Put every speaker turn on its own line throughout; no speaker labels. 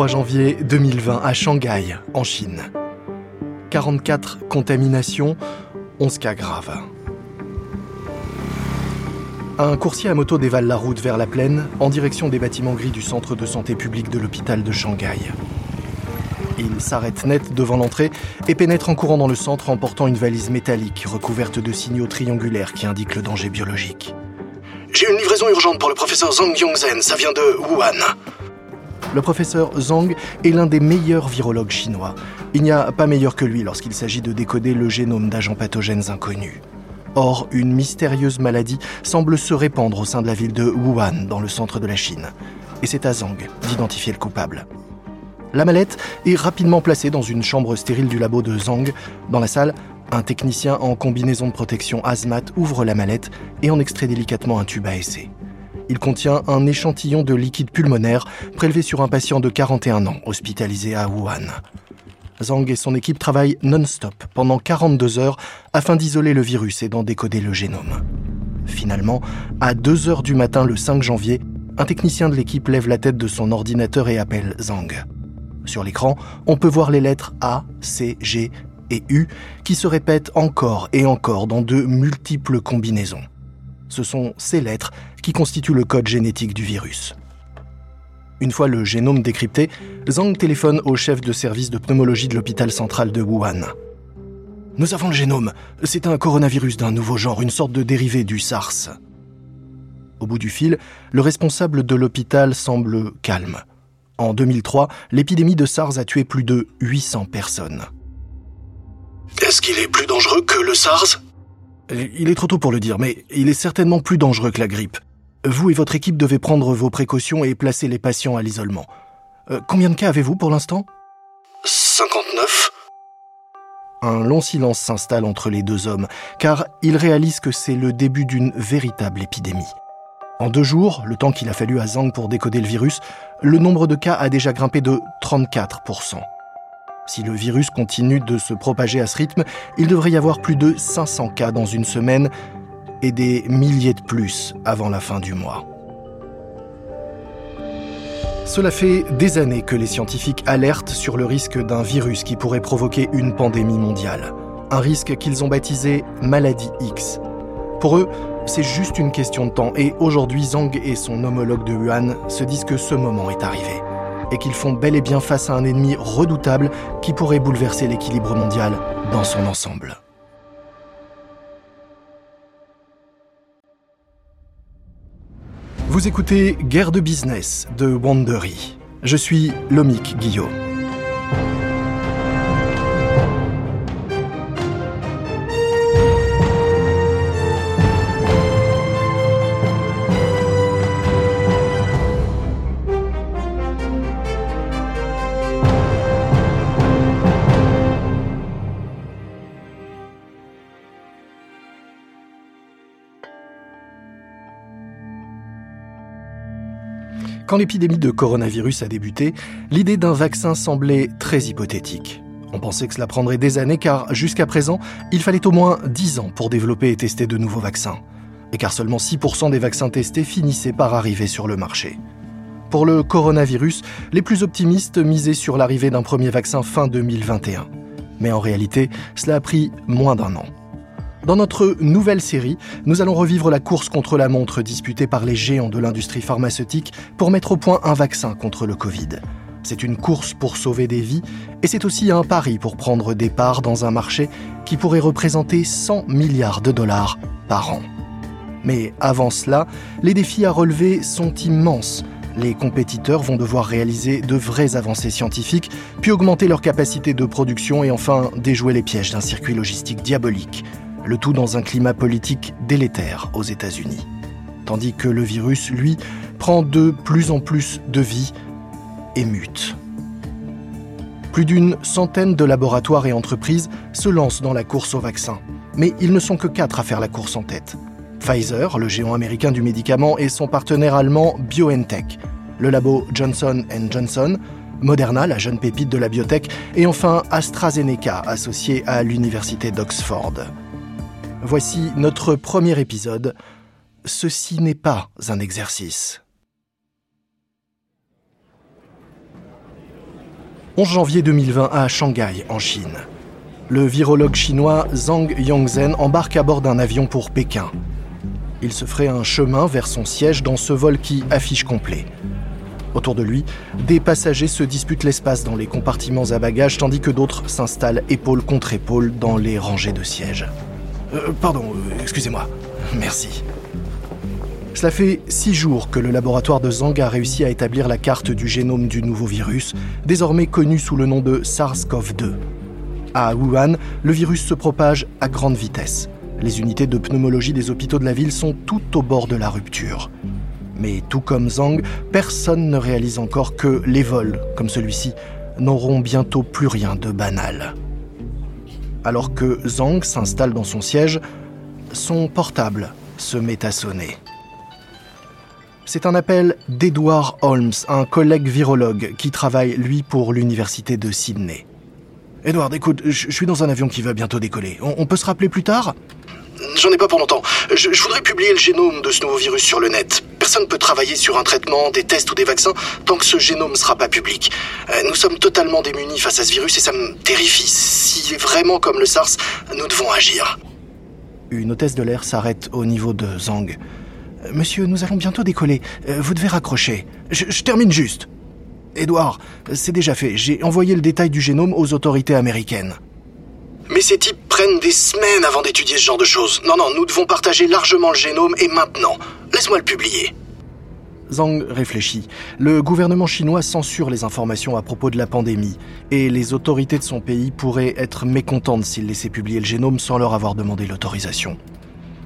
23 janvier 2020 à Shanghai, en Chine. 44 contaminations, 11 cas graves. Un coursier à moto dévale la route vers la plaine en direction des bâtiments gris du centre de santé publique de l'hôpital de Shanghai. Il s'arrête net devant l'entrée et pénètre en courant dans le centre en portant une valise métallique recouverte de signaux triangulaires qui indiquent le danger biologique.
J'ai une livraison urgente pour le professeur Zhang Yongzhen, ça vient de Wuhan.
Le professeur Zhang est l'un des meilleurs virologues chinois. Il n'y a pas meilleur que lui lorsqu'il s'agit de décoder le génome d'agents pathogènes inconnus. Or, une mystérieuse maladie semble se répandre au sein de la ville de Wuhan, dans le centre de la Chine. Et c'est à Zhang d'identifier le coupable. La mallette est rapidement placée dans une chambre stérile du labo de Zhang. Dans la salle, un technicien en combinaison de protection hazmat ouvre la mallette et en extrait délicatement un tube à essai. Il contient un échantillon de liquide pulmonaire prélevé sur un patient de 41 ans hospitalisé à Wuhan. Zhang et son équipe travaillent non-stop pendant 42 heures afin d'isoler le virus et d'en décoder le génome. Finalement, à 2 heures du matin le 5 janvier, un technicien de l'équipe lève la tête de son ordinateur et appelle Zhang. Sur l'écran, on peut voir les lettres A, C, G et U qui se répètent encore et encore dans de multiples combinaisons. Ce sont ces lettres qui constituent le code génétique du virus. Une fois le génome décrypté, Zhang téléphone au chef de service de pneumologie de l'hôpital central de Wuhan.
Nous avons le génome. C'est un coronavirus d'un nouveau genre, une sorte de dérivé du SARS.
Au bout du fil, le responsable de l'hôpital semble calme. En 2003, l'épidémie de SARS a tué plus de 800 personnes.
Est-ce qu'il est plus dangereux que le SARS?
Il est trop tôt pour le dire, mais il est certainement plus dangereux que la grippe. Vous et votre équipe devez prendre vos précautions et placer les patients à l'isolement. Euh, combien de cas avez-vous pour l'instant?
59.
Un long silence s'installe entre les deux hommes, car ils réalisent que c'est le début d'une véritable épidémie. En deux jours, le temps qu'il a fallu à Zhang pour décoder le virus, le nombre de cas a déjà grimpé de 34%. Si le virus continue de se propager à ce rythme, il devrait y avoir plus de 500 cas dans une semaine et des milliers de plus avant la fin du mois. Cela fait des années que les scientifiques alertent sur le risque d'un virus qui pourrait provoquer une pandémie mondiale. Un risque qu'ils ont baptisé maladie X. Pour eux, c'est juste une question de temps et aujourd'hui Zhang et son homologue de Wuhan se disent que ce moment est arrivé et qu'ils font bel et bien face à un ennemi redoutable qui pourrait bouleverser l'équilibre mondial dans son ensemble. Vous écoutez Guerre de business de Wandery. Je suis Lomic Guillaume. Quand l'épidémie de coronavirus a débuté, l'idée d'un vaccin semblait très hypothétique. On pensait que cela prendrait des années car jusqu'à présent, il fallait au moins 10 ans pour développer et tester de nouveaux vaccins. Et car seulement 6% des vaccins testés finissaient par arriver sur le marché. Pour le coronavirus, les plus optimistes misaient sur l'arrivée d'un premier vaccin fin 2021. Mais en réalité, cela a pris moins d'un an. Dans notre nouvelle série, nous allons revivre la course contre la montre disputée par les géants de l'industrie pharmaceutique pour mettre au point un vaccin contre le Covid. C'est une course pour sauver des vies et c'est aussi un pari pour prendre des parts dans un marché qui pourrait représenter 100 milliards de dollars par an. Mais avant cela, les défis à relever sont immenses. Les compétiteurs vont devoir réaliser de vraies avancées scientifiques, puis augmenter leur capacité de production et enfin déjouer les pièges d'un circuit logistique diabolique le tout dans un climat politique délétère aux États-Unis. Tandis que le virus, lui, prend de plus en plus de vie et mute. Plus d'une centaine de laboratoires et entreprises se lancent dans la course au vaccin, mais ils ne sont que quatre à faire la course en tête. Pfizer, le géant américain du médicament, et son partenaire allemand BioNTech, le labo Johnson Johnson, Moderna, la jeune pépite de la biotech, et enfin AstraZeneca, associé à l'université d'Oxford. Voici notre premier épisode. Ceci n'est pas un exercice. 11 janvier 2020 à Shanghai, en Chine. Le virologue chinois Zhang Yongzhen embarque à bord d'un avion pour Pékin. Il se ferait un chemin vers son siège dans ce vol qui affiche complet. Autour de lui, des passagers se disputent l'espace dans les compartiments à bagages tandis que d'autres s'installent épaule contre épaule dans les rangées de sièges.
Euh, pardon, euh, excusez-moi. Merci.
Cela fait six jours que le laboratoire de Zhang a réussi à établir la carte du génome du nouveau virus, désormais connu sous le nom de SARS-CoV-2. À Wuhan, le virus se propage à grande vitesse. Les unités de pneumologie des hôpitaux de la ville sont tout au bord de la rupture. Mais tout comme Zhang, personne ne réalise encore que les vols, comme celui-ci, n'auront bientôt plus rien de banal. Alors que Zhang s'installe dans son siège, son portable se met à sonner. C'est un appel d'Edward Holmes, un collègue virologue qui travaille, lui, pour l'université de Sydney.
Edward, écoute, je suis dans un avion qui va bientôt décoller. On, peut se rappeler plus tard?
J'en ai pas pour longtemps. Je, voudrais publier le génome de ce nouveau virus sur le net. Personne ne peut travailler sur un traitement, des tests ou des vaccins tant que ce génome ne sera pas public. Euh, nous sommes totalement démunis face à ce virus et ça me terrifie. Est vraiment comme le SARS, nous devons agir.
Une hôtesse de l'air s'arrête au niveau de Zhang. Euh, monsieur, nous allons bientôt décoller. Euh, vous devez raccrocher.
Je, je termine juste. Edouard, c'est déjà fait. J'ai envoyé le détail du génome aux autorités américaines.
Mais ces types prennent des semaines avant d'étudier ce genre de choses. Non, non, nous devons partager largement le génome et maintenant. Laisse-moi le publier.
Zhang réfléchit. Le gouvernement chinois censure les informations à propos de la pandémie, et les autorités de son pays pourraient être mécontentes s'il laissait publier le génome sans leur avoir demandé l'autorisation.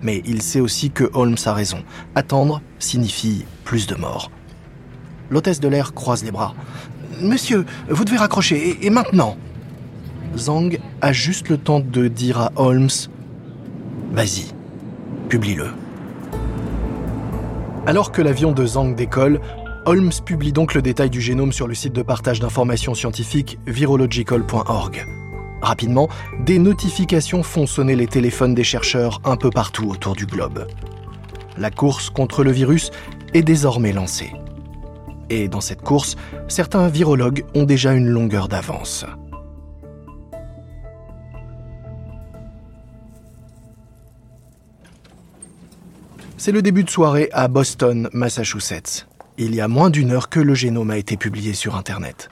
Mais il sait aussi que Holmes a raison. Attendre signifie plus de morts. L'hôtesse de l'air croise les bras.
Monsieur, vous devez raccrocher, et maintenant?
Zhang a juste le temps de dire à Holmes Vas-y, publie-le. Alors que l'avion de Zhang décolle, Holmes publie donc le détail du génome sur le site de partage d'informations scientifiques virological.org. Rapidement, des notifications font sonner les téléphones des chercheurs un peu partout autour du globe. La course contre le virus est désormais lancée. Et dans cette course, certains virologues ont déjà une longueur d'avance. C'est le début de soirée à Boston, Massachusetts. Il y a moins d'une heure que le génome a été publié sur Internet.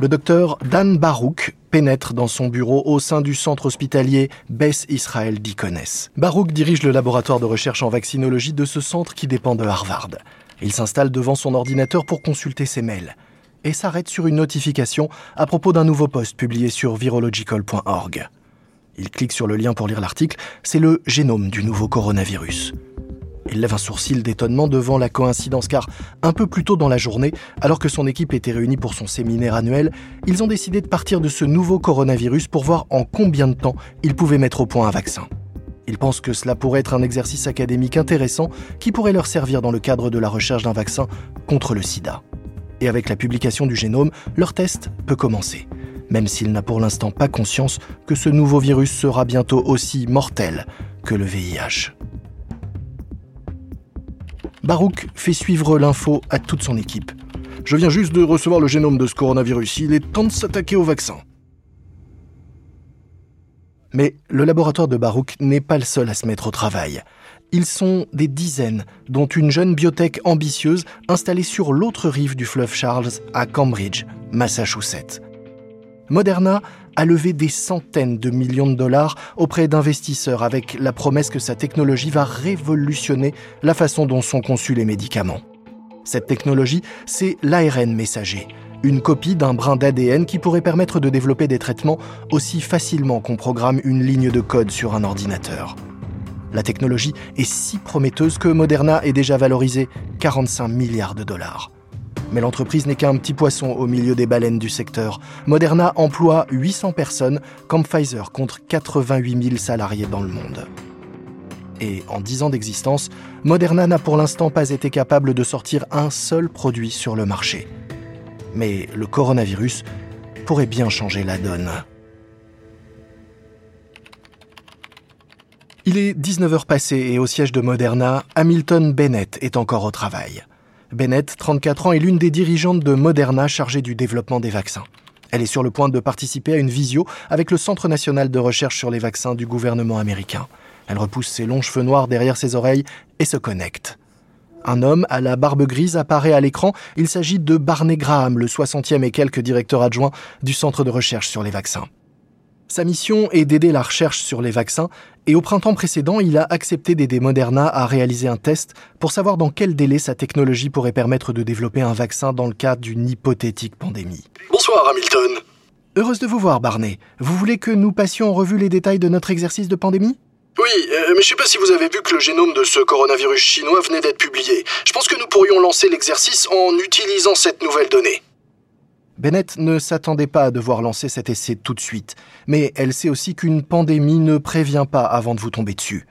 Le docteur Dan Barouk pénètre dans son bureau au sein du centre hospitalier Beth Israel Deaconess. Barouk dirige le laboratoire de recherche en vaccinologie de ce centre qui dépend de Harvard. Il s'installe devant son ordinateur pour consulter ses mails et s'arrête sur une notification à propos d'un nouveau post publié sur virological.org. Il clique sur le lien pour lire l'article. C'est le génome du nouveau coronavirus. Il lève un sourcil d'étonnement devant la coïncidence car un peu plus tôt dans la journée, alors que son équipe était réunie pour son séminaire annuel, ils ont décidé de partir de ce nouveau coronavirus pour voir en combien de temps ils pouvaient mettre au point un vaccin. Ils pensent que cela pourrait être un exercice académique intéressant qui pourrait leur servir dans le cadre de la recherche d'un vaccin contre le sida. Et avec la publication du génome, leur test peut commencer même s'il n'a pour l'instant pas conscience que ce nouveau virus sera bientôt aussi mortel que le VIH. Barouk fait suivre l'info à toute son équipe.
Je viens juste de recevoir le génome de ce coronavirus. Il est temps de s'attaquer au vaccin.
Mais le laboratoire de Barouk n'est pas le seul à se mettre au travail. Ils sont des dizaines, dont une jeune biotech ambitieuse installée sur l'autre rive du fleuve Charles à Cambridge, Massachusetts. Moderna a levé des centaines de millions de dollars auprès d'investisseurs avec la promesse que sa technologie va révolutionner la façon dont sont conçus les médicaments. Cette technologie, c'est l'ARN messager, une copie d'un brin d'ADN qui pourrait permettre de développer des traitements aussi facilement qu'on programme une ligne de code sur un ordinateur. La technologie est si prometteuse que Moderna est déjà valorisée 45 milliards de dollars. Mais l'entreprise n'est qu'un petit poisson au milieu des baleines du secteur. Moderna emploie 800 personnes, comme Pfizer contre 88 000 salariés dans le monde. Et en 10 ans d'existence, Moderna n'a pour l'instant pas été capable de sortir un seul produit sur le marché. Mais le coronavirus pourrait bien changer la donne. Il est 19h passé et au siège de Moderna, Hamilton Bennett est encore au travail. Bennett, 34 ans, est l'une des dirigeantes de Moderna chargée du développement des vaccins. Elle est sur le point de participer à une visio avec le Centre national de recherche sur les vaccins du gouvernement américain. Elle repousse ses longs cheveux noirs derrière ses oreilles et se connecte. Un homme à la barbe grise apparaît à l'écran. Il s'agit de Barney Graham, le 60e et quelques directeur adjoint du Centre de recherche sur les vaccins. Sa mission est d'aider la recherche sur les vaccins et au printemps précédent, il a accepté d'aider Moderna à réaliser un test pour savoir dans quel délai sa technologie pourrait permettre de développer un vaccin dans le cadre d'une hypothétique pandémie.
Bonsoir Hamilton.
Heureuse de vous voir, Barney. Vous voulez que nous passions en revue les détails de notre exercice de pandémie?
Oui, euh, mais je sais pas si vous avez vu que le génome de ce coronavirus chinois venait d'être publié. Je pense que nous pourrions lancer l'exercice en utilisant cette nouvelle donnée.
Bennett ne s'attendait pas à devoir lancer cet essai tout de suite, mais elle sait aussi qu'une pandémie ne prévient pas avant de vous tomber dessus.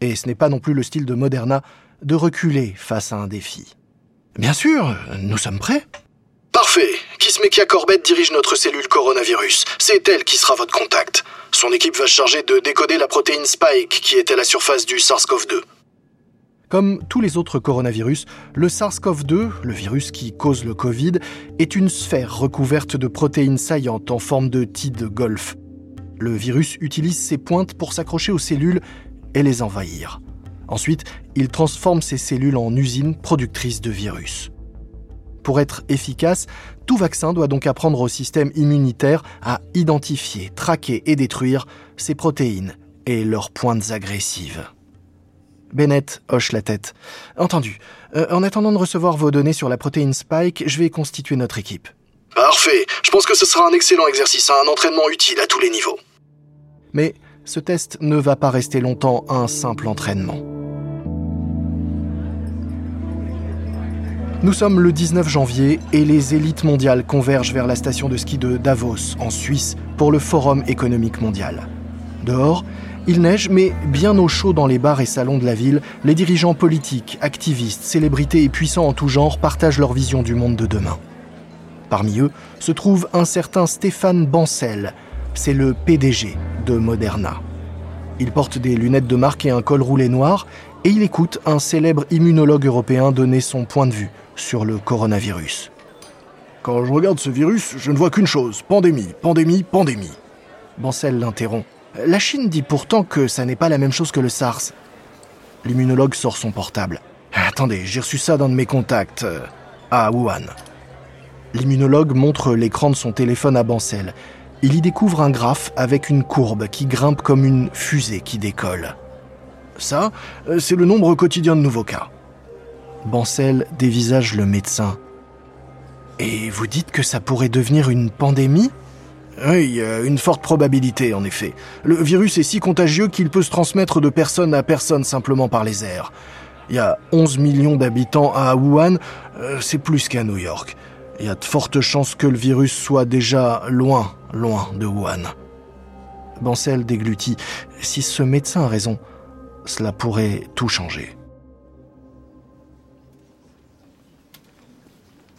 Et ce n'est pas non plus le style de Moderna de reculer face à un défi.
Bien sûr, nous sommes prêts.
Parfait. Kismekia Corbett dirige notre cellule coronavirus. C'est elle qui sera votre contact. Son équipe va se charger de décoder la protéine Spike qui est à la surface du SARS-CoV-2.
Comme tous les autres coronavirus, le SARS-CoV-2, le virus qui cause le Covid, est une sphère recouverte de protéines saillantes en forme de tiges de golf. Le virus utilise ses pointes pour s'accrocher aux cellules et les envahir. Ensuite, il transforme ces cellules en usines productrices de virus. Pour être efficace, tout vaccin doit donc apprendre au système immunitaire à identifier, traquer et détruire ces protéines et leurs pointes agressives. Bennett hoche la tête. Entendu. Euh, en attendant de recevoir vos données sur la protéine Spike, je vais constituer notre équipe.
Parfait. Je pense que ce sera un excellent exercice, un entraînement utile à tous les niveaux.
Mais ce test ne va pas rester longtemps un simple entraînement. Nous sommes le 19 janvier et les élites mondiales convergent vers la station de ski de Davos, en Suisse, pour le Forum économique mondial. Dehors, il neige, mais bien au chaud dans les bars et salons de la ville, les dirigeants politiques, activistes, célébrités et puissants en tout genre partagent leur vision du monde de demain. Parmi eux se trouve un certain Stéphane Bancel, c'est le PDG de Moderna. Il porte des lunettes de marque et un col roulé noir, et il écoute un célèbre immunologue européen donner son point de vue sur le coronavirus.
Quand je regarde ce virus, je ne vois qu'une chose, pandémie, pandémie, pandémie.
Bancel l'interrompt. La Chine dit pourtant que ça n'est pas la même chose que le SARS. L'immunologue sort son portable.
Attendez, j'ai reçu ça d'un de mes contacts, euh, à Wuhan.
L'immunologue montre l'écran de son téléphone à Bancel. Il y découvre un graphe avec une courbe qui grimpe comme une fusée qui décolle.
Ça, euh, c'est le nombre quotidien de nouveaux cas.
Bancel dévisage le médecin. Et vous dites que ça pourrait devenir une pandémie?
Oui, a une forte probabilité en effet. Le virus est si contagieux qu'il peut se transmettre de personne à personne simplement par les airs. Il y a 11 millions d'habitants à Wuhan, euh, c'est plus qu'à New York. Il y a de fortes chances que le virus soit déjà loin, loin de Wuhan.
Bancel déglutit. Si ce médecin a raison, cela pourrait tout changer.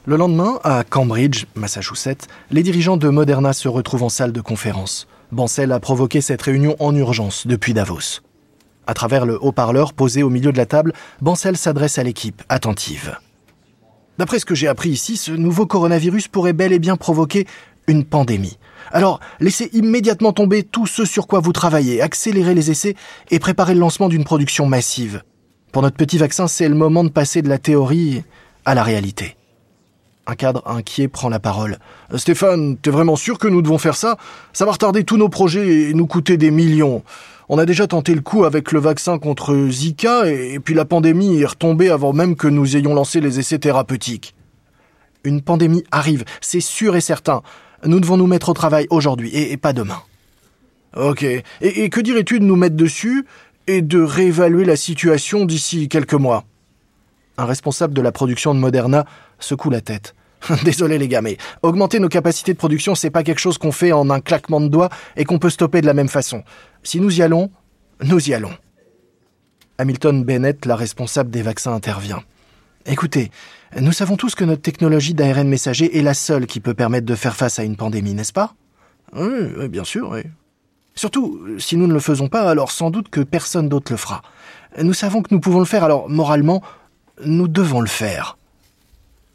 Le lendemain, à Cambridge, Massachusetts, les dirigeants de Moderna se retrouvent en salle de conférence. Bancel a provoqué cette réunion en urgence depuis Davos. À travers le haut-parleur posé au milieu de la table, Bancel s'adresse à l'équipe, attentive. D'après ce que j'ai appris ici, ce nouveau coronavirus pourrait bel et bien provoquer une pandémie. Alors, laissez immédiatement tomber tout ce sur quoi vous travaillez, accélérez les essais et préparez le lancement d'une production massive. Pour notre petit vaccin, c'est le moment de passer de la théorie à la réalité. Un cadre inquiet prend la parole.
Stéphane, t'es vraiment sûr que nous devons faire ça? Ça va retarder tous nos projets et nous coûter des millions. On a déjà tenté le coup avec le vaccin contre Zika et puis la pandémie est retombée avant même que nous ayons lancé les essais thérapeutiques.
Une pandémie arrive, c'est sûr et certain. Nous devons nous mettre au travail aujourd'hui et, pas demain.
Ok. Et, et que dirais-tu de nous mettre dessus et de réévaluer la situation d'ici quelques mois?
Un responsable de la production de Moderna secoue la tête.
Désolé les gars, mais augmenter nos capacités de production, c'est pas quelque chose qu'on fait en un claquement de doigts et qu'on peut stopper de la même façon. Si nous y allons, nous y allons.
Hamilton Bennett, la responsable des vaccins, intervient. Écoutez, nous savons tous que notre technologie d'ARN messager est la seule qui peut permettre de faire face à une pandémie, n'est-ce pas?
Oui, bien sûr, oui.
Surtout, si nous ne le faisons pas, alors sans doute que personne d'autre le fera. Nous savons que nous pouvons le faire, alors moralement, nous devons le faire.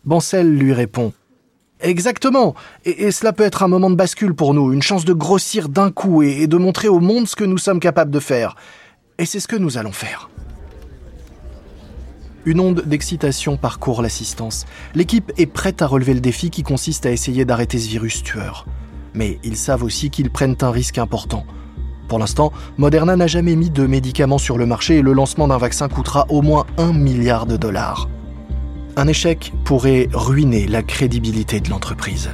Bancel lui répond Exactement. Et, cela peut être un moment de bascule pour nous, une chance de grossir d'un coup et de montrer au monde ce que nous sommes capables de faire. Et c'est ce que nous allons faire. Une onde d'excitation parcourt l'assistance. L'équipe est prête à relever le défi qui consiste à essayer d'arrêter ce virus tueur. Mais ils savent aussi qu'ils prennent un risque important. Pour l'instant, Moderna n'a jamais mis de médicaments sur le marché et le lancement d'un vaccin coûtera au moins un milliard de dollars. Un échec pourrait ruiner la crédibilité de l'entreprise.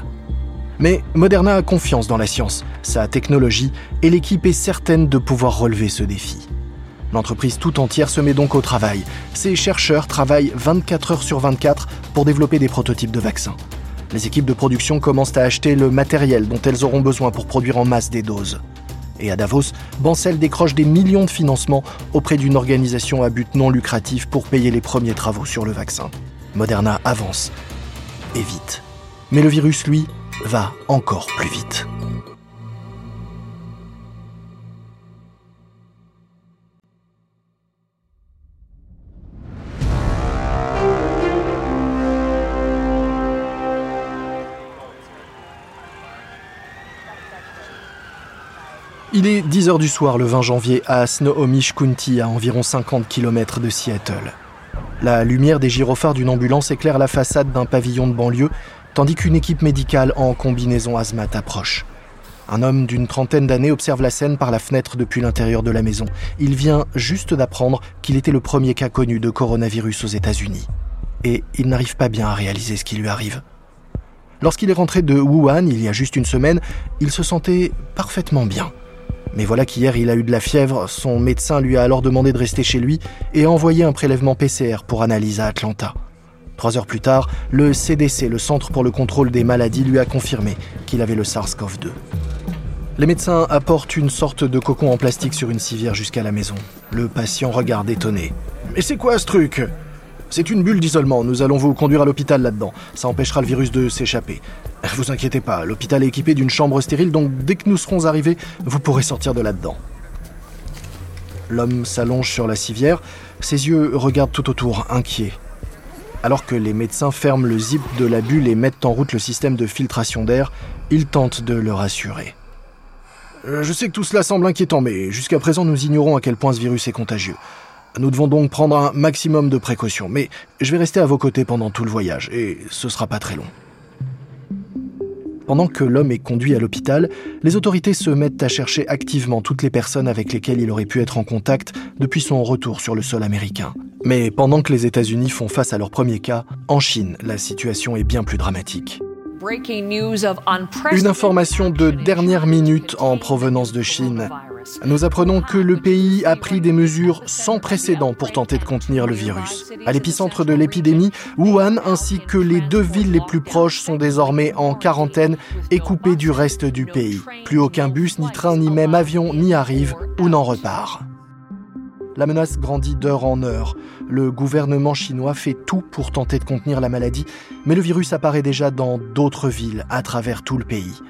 Mais Moderna a confiance dans la science, sa technologie, et l'équipe est certaine de pouvoir relever ce défi. L'entreprise tout entière se met donc au travail. Ses chercheurs travaillent 24 heures sur 24 pour développer des prototypes de vaccins. Les équipes de production commencent à acheter le matériel dont elles auront besoin pour produire en masse des doses. Et à Davos, Bancel décroche des millions de financements auprès d'une organisation à but non lucratif pour payer les premiers travaux sur le vaccin. Moderna avance. Et vite. Mais le virus, lui, va encore plus vite. Il est 10h du soir le 20 janvier à Snohomish County, à environ 50 km de Seattle. La lumière des gyrophares d'une ambulance éclaire la façade d'un pavillon de banlieue, tandis qu'une équipe médicale en combinaison asthmat approche. Un homme d'une trentaine d'années observe la scène par la fenêtre depuis l'intérieur de la maison. Il vient juste d'apprendre qu'il était le premier cas connu de coronavirus aux États-Unis. Et il n'arrive pas bien à réaliser ce qui lui arrive. Lorsqu'il est rentré de Wuhan il y a juste une semaine, il se sentait parfaitement bien. Mais voilà qu'hier il a eu de la fièvre, son médecin lui a alors demandé de rester chez lui et a envoyé un prélèvement PCR pour analyse à Atlanta. Trois heures plus tard, le CDC, le Centre pour le contrôle des maladies, lui a confirmé qu'il avait le SARS-CoV-2. Les médecins apportent une sorte de cocon en plastique sur une civière jusqu'à la maison. Le patient regarde étonné.
Mais c'est quoi ce truc? C'est une bulle d'isolement, nous allons vous conduire à l'hôpital là-dedans. Ça empêchera le virus de s'échapper. Vous inquiétez pas, l'hôpital est équipé d'une chambre stérile, donc dès que nous serons arrivés, vous pourrez sortir de là-dedans.
L'homme s'allonge sur la civière, ses yeux regardent tout autour, inquiets. Alors que les médecins ferment le zip de la bulle et mettent en route le système de filtration d'air, il tente de le rassurer.
Euh, je sais que tout cela semble inquiétant, mais jusqu'à présent nous ignorons à quel point ce virus est contagieux. Nous devons donc prendre un maximum de précautions, mais je vais rester à vos côtés pendant tout le voyage, et ce sera pas très long.
Pendant que l'homme est conduit à l'hôpital, les autorités se mettent à chercher activement toutes les personnes avec lesquelles il aurait pu être en contact depuis son retour sur le sol américain. Mais pendant que les États-Unis font face à leur premier cas, en Chine, la situation est bien plus dramatique. Une information de dernière minute en provenance de Chine. Nous apprenons que le pays a pris des mesures sans précédent pour tenter de contenir le virus. À l'épicentre de l'épidémie, Wuhan ainsi que les deux villes les plus proches sont désormais en quarantaine et coupées du reste du pays. Plus aucun bus, ni train, ni même avion n'y arrive ou n'en repart. La menace grandit d'heure en heure. Le gouvernement chinois fait tout pour tenter de contenir la maladie, mais le virus apparaît déjà dans d'autres villes à travers tout le pays.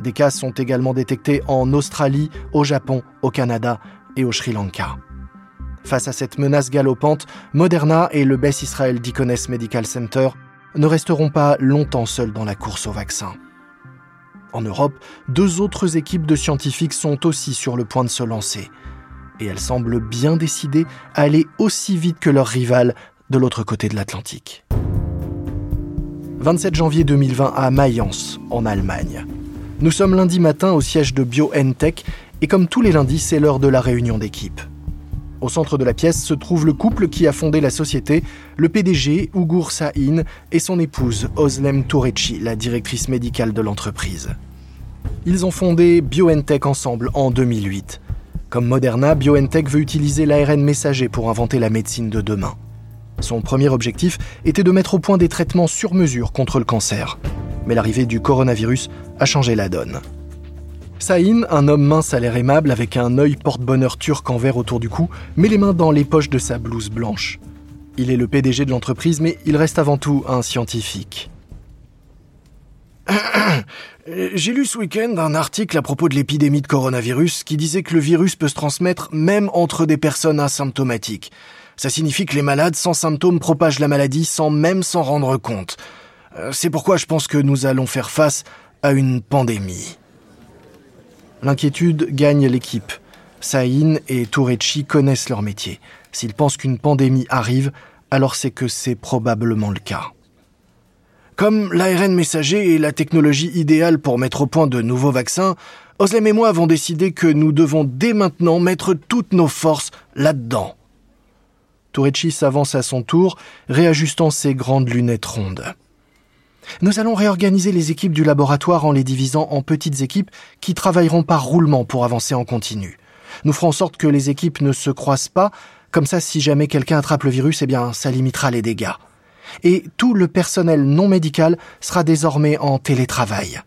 Des cas sont également détectés en Australie, au Japon, au Canada et au Sri Lanka. Face à cette menace galopante, Moderna et le Beth Israel Deaconess Medical Center ne resteront pas longtemps seuls dans la course au vaccin. En Europe, deux autres équipes de scientifiques sont aussi sur le point de se lancer et elles semblent bien décidées à aller aussi vite que leurs rivales de l'autre côté de l'Atlantique. 27 janvier 2020 à Mayence, en Allemagne. Nous sommes lundi matin au siège de BioNTech et comme tous les lundis, c'est l'heure de la réunion d'équipe. Au centre de la pièce se trouve le couple qui a fondé la société, le PDG Ugur Sahin et son épouse Oslem Tourechi, la directrice médicale de l'entreprise. Ils ont fondé BioNTech ensemble en 2008. Comme Moderna, BioNTech veut utiliser l'ARN messager pour inventer la médecine de demain. Son premier objectif était de mettre au point des traitements sur mesure contre le cancer. Mais l'arrivée du coronavirus a changé la donne. Saïn, un homme mince à l'air aimable avec un œil porte-bonheur turc en verre autour du cou, met les mains dans les poches de sa blouse blanche. Il est le PDG de l'entreprise, mais il reste avant tout un scientifique.
J'ai lu ce week-end un article à propos de l'épidémie de coronavirus qui disait que le virus peut se transmettre même entre des personnes asymptomatiques.
Ça signifie que les malades sans symptômes propagent la maladie sans même s'en rendre compte. Euh, c'est pourquoi je pense que nous allons faire face à une pandémie.
L'inquiétude gagne l'équipe. Saïn et Tourechi connaissent leur métier. S'ils pensent qu'une pandémie arrive, alors c'est que c'est probablement le cas.
Comme l'ARN messager est la technologie idéale pour mettre au point de nouveaux vaccins, Oslem et moi avons décidé que nous devons dès maintenant mettre toutes nos forces là-dedans.
Tourechi s'avance à son tour, réajustant ses grandes lunettes rondes. Nous allons réorganiser les équipes du laboratoire en les divisant en petites équipes qui travailleront par roulement pour avancer en continu. Nous ferons en sorte que les équipes ne se croisent pas, comme ça si jamais quelqu'un attrape le virus, eh bien ça limitera les dégâts. Et tout le personnel non médical sera désormais en télétravail.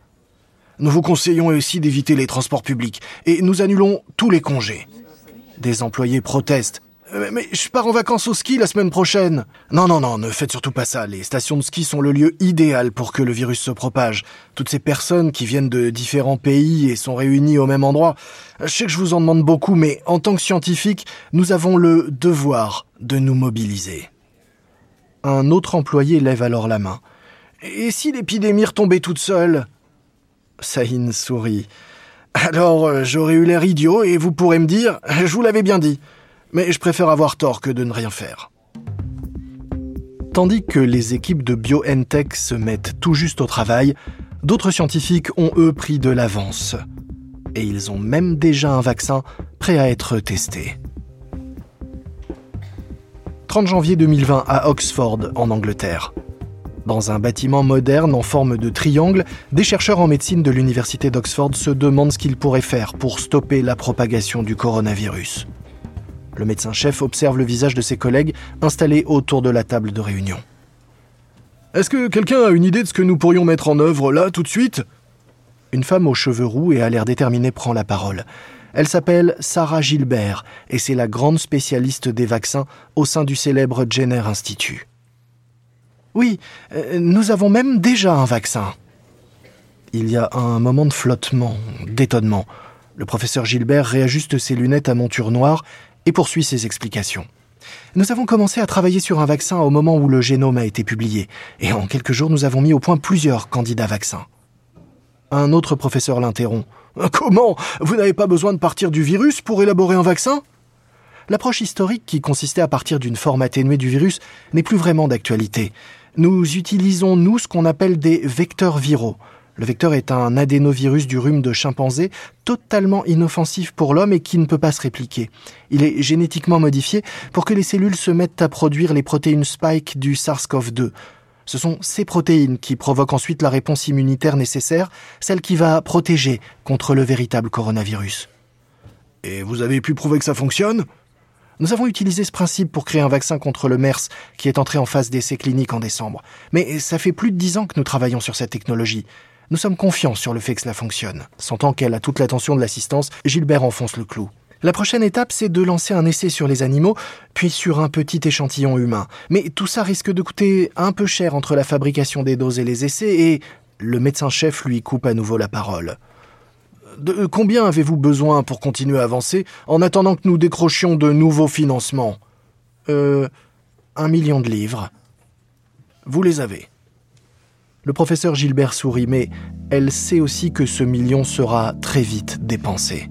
Nous vous conseillons aussi d'éviter les transports publics et nous annulons tous les congés.
Des employés protestent
euh, mais je pars en vacances au ski la semaine prochaine. Non, non, non, ne faites surtout pas ça. Les stations de ski sont le lieu idéal pour que le virus se propage. Toutes ces personnes qui viennent de différents pays et sont réunies au même endroit. Je sais que je vous en demande beaucoup, mais en tant que scientifique, nous avons le devoir de nous mobiliser.
Un autre employé lève alors la main.
Et si l'épidémie retombait toute seule?
Sahin sourit.
Alors, euh, j'aurais eu l'air idiot et vous pourrez me dire, je vous l'avais bien dit mais je préfère avoir tort que de ne rien faire.
Tandis que les équipes de BioNTech se mettent tout juste au travail, d'autres scientifiques ont eux pris de l'avance. Et ils ont même déjà un vaccin prêt à être testé. 30 janvier 2020 à Oxford, en Angleterre. Dans un bâtiment moderne en forme de triangle, des chercheurs en médecine de l'université d'Oxford se demandent ce qu'ils pourraient faire pour stopper la propagation du coronavirus. Le médecin-chef observe le visage de ses collègues installés autour de la table de réunion.
Est-ce que quelqu'un a une idée de ce que nous pourrions mettre en œuvre là tout de suite?
Une femme aux cheveux roux et à l'air déterminé prend la parole. Elle s'appelle Sarah Gilbert et c'est la grande spécialiste des vaccins au sein du célèbre Jenner Institute. Oui, euh, nous avons même déjà un vaccin. Il y a un moment de flottement, d'étonnement. Le professeur Gilbert réajuste ses lunettes à monture noire et poursuit ses explications. Nous avons commencé à travailler sur un vaccin au moment où le génome a été publié, et en quelques jours nous avons mis au point plusieurs candidats vaccins. Un autre professeur l'interrompt.
Comment Vous n'avez pas besoin de partir du virus pour élaborer un vaccin?
L'approche historique qui consistait à partir d'une forme atténuée du virus n'est plus vraiment d'actualité. Nous utilisons, nous, ce qu'on appelle des vecteurs viraux. Le vecteur est un adénovirus du rhume de chimpanzé totalement inoffensif pour l'homme et qui ne peut pas se répliquer. Il est génétiquement modifié pour que les cellules se mettent à produire les protéines spike du SARS-CoV-2. Ce sont ces protéines qui provoquent ensuite la réponse immunitaire nécessaire, celle qui va protéger contre le véritable coronavirus.
Et vous avez pu prouver que ça fonctionne?
Nous avons utilisé ce principe pour créer un vaccin contre le MERS qui est entré en phase d'essai clinique en décembre. Mais ça fait plus de dix ans que nous travaillons sur cette technologie. Nous sommes confiants sur le fait que cela fonctionne. Sentant qu'elle a toute l'attention de l'assistance, Gilbert enfonce le clou. La prochaine étape, c'est de lancer un essai sur les animaux, puis sur un petit échantillon humain. Mais tout ça risque de coûter un peu cher entre la fabrication des doses et les essais, et le médecin-chef lui coupe à nouveau la parole.
De combien avez-vous besoin pour continuer à avancer en attendant que nous décrochions de nouveaux financements?
Euh. Un million de livres.
Vous les avez.
Le professeur Gilbert sourit, mais elle sait aussi que ce million sera très vite dépensé.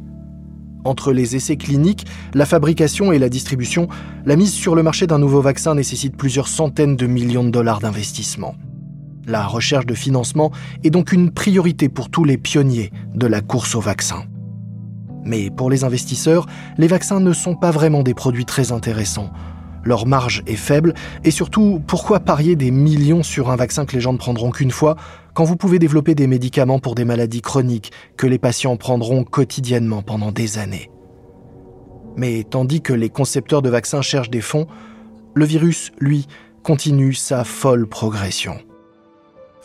Entre les essais cliniques, la fabrication et la distribution, la mise sur le marché d'un nouveau vaccin nécessite plusieurs centaines de millions de dollars d'investissement. La recherche de financement est donc une priorité pour tous les pionniers de la course au vaccin. Mais pour les investisseurs, les vaccins ne sont pas vraiment des produits très intéressants leur marge est faible, et surtout, pourquoi parier des millions sur un vaccin que les gens ne prendront qu'une fois, quand vous pouvez développer des médicaments pour des maladies chroniques que les patients prendront quotidiennement pendant des années? Mais tandis que les concepteurs de vaccins cherchent des fonds, le virus, lui, continue sa folle progression.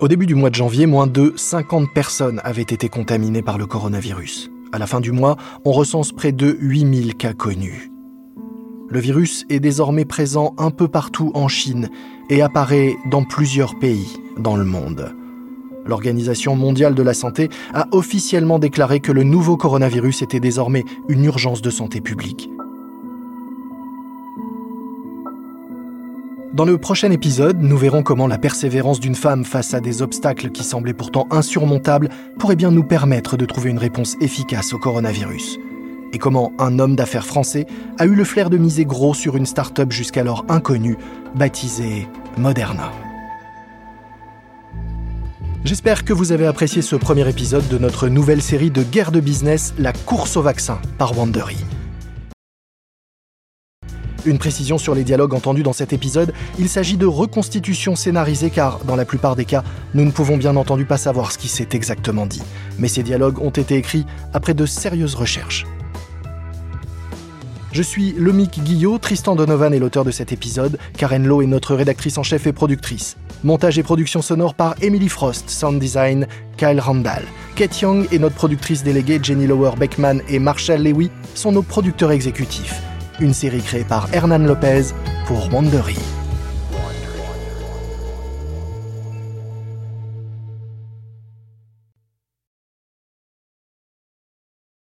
Au début du mois de janvier, moins de 50 personnes avaient été contaminées par le coronavirus. À la fin du mois, on recense près de 8000 cas connus. Le virus est désormais présent un peu partout en Chine et apparaît dans plusieurs pays dans le monde. L'Organisation mondiale de la santé a officiellement déclaré que le nouveau coronavirus était désormais une urgence de santé publique. Dans le prochain épisode, nous verrons comment la persévérance d'une femme face à des obstacles qui semblaient pourtant insurmontables pourrait bien nous permettre de trouver une réponse efficace au coronavirus. Et comment un homme d'affaires français a eu le flair de miser gros sur une start-up jusqu'alors inconnue, baptisée Moderna. J'espère que vous avez apprécié ce premier épisode de notre nouvelle série de guerre de business, La course au vaccin par Wandery. Une précision sur les dialogues entendus dans cet épisode, il s'agit de reconstitutions scénarisées car, dans la plupart des cas, nous ne pouvons bien entendu pas savoir ce qui s'est exactement dit. Mais ces dialogues ont été écrits après de sérieuses recherches. Je suis Lomic Guillot, Tristan Donovan est l'auteur de cet épisode, Karen Lowe est notre rédactrice en chef et productrice. Montage et production sonore par Emily Frost, sound design Kyle Randall. Kate Young est notre productrice déléguée, Jenny Lower Beckman et Marshall Lewy sont nos producteurs exécutifs une série créée par Hernan Lopez pour Wandery.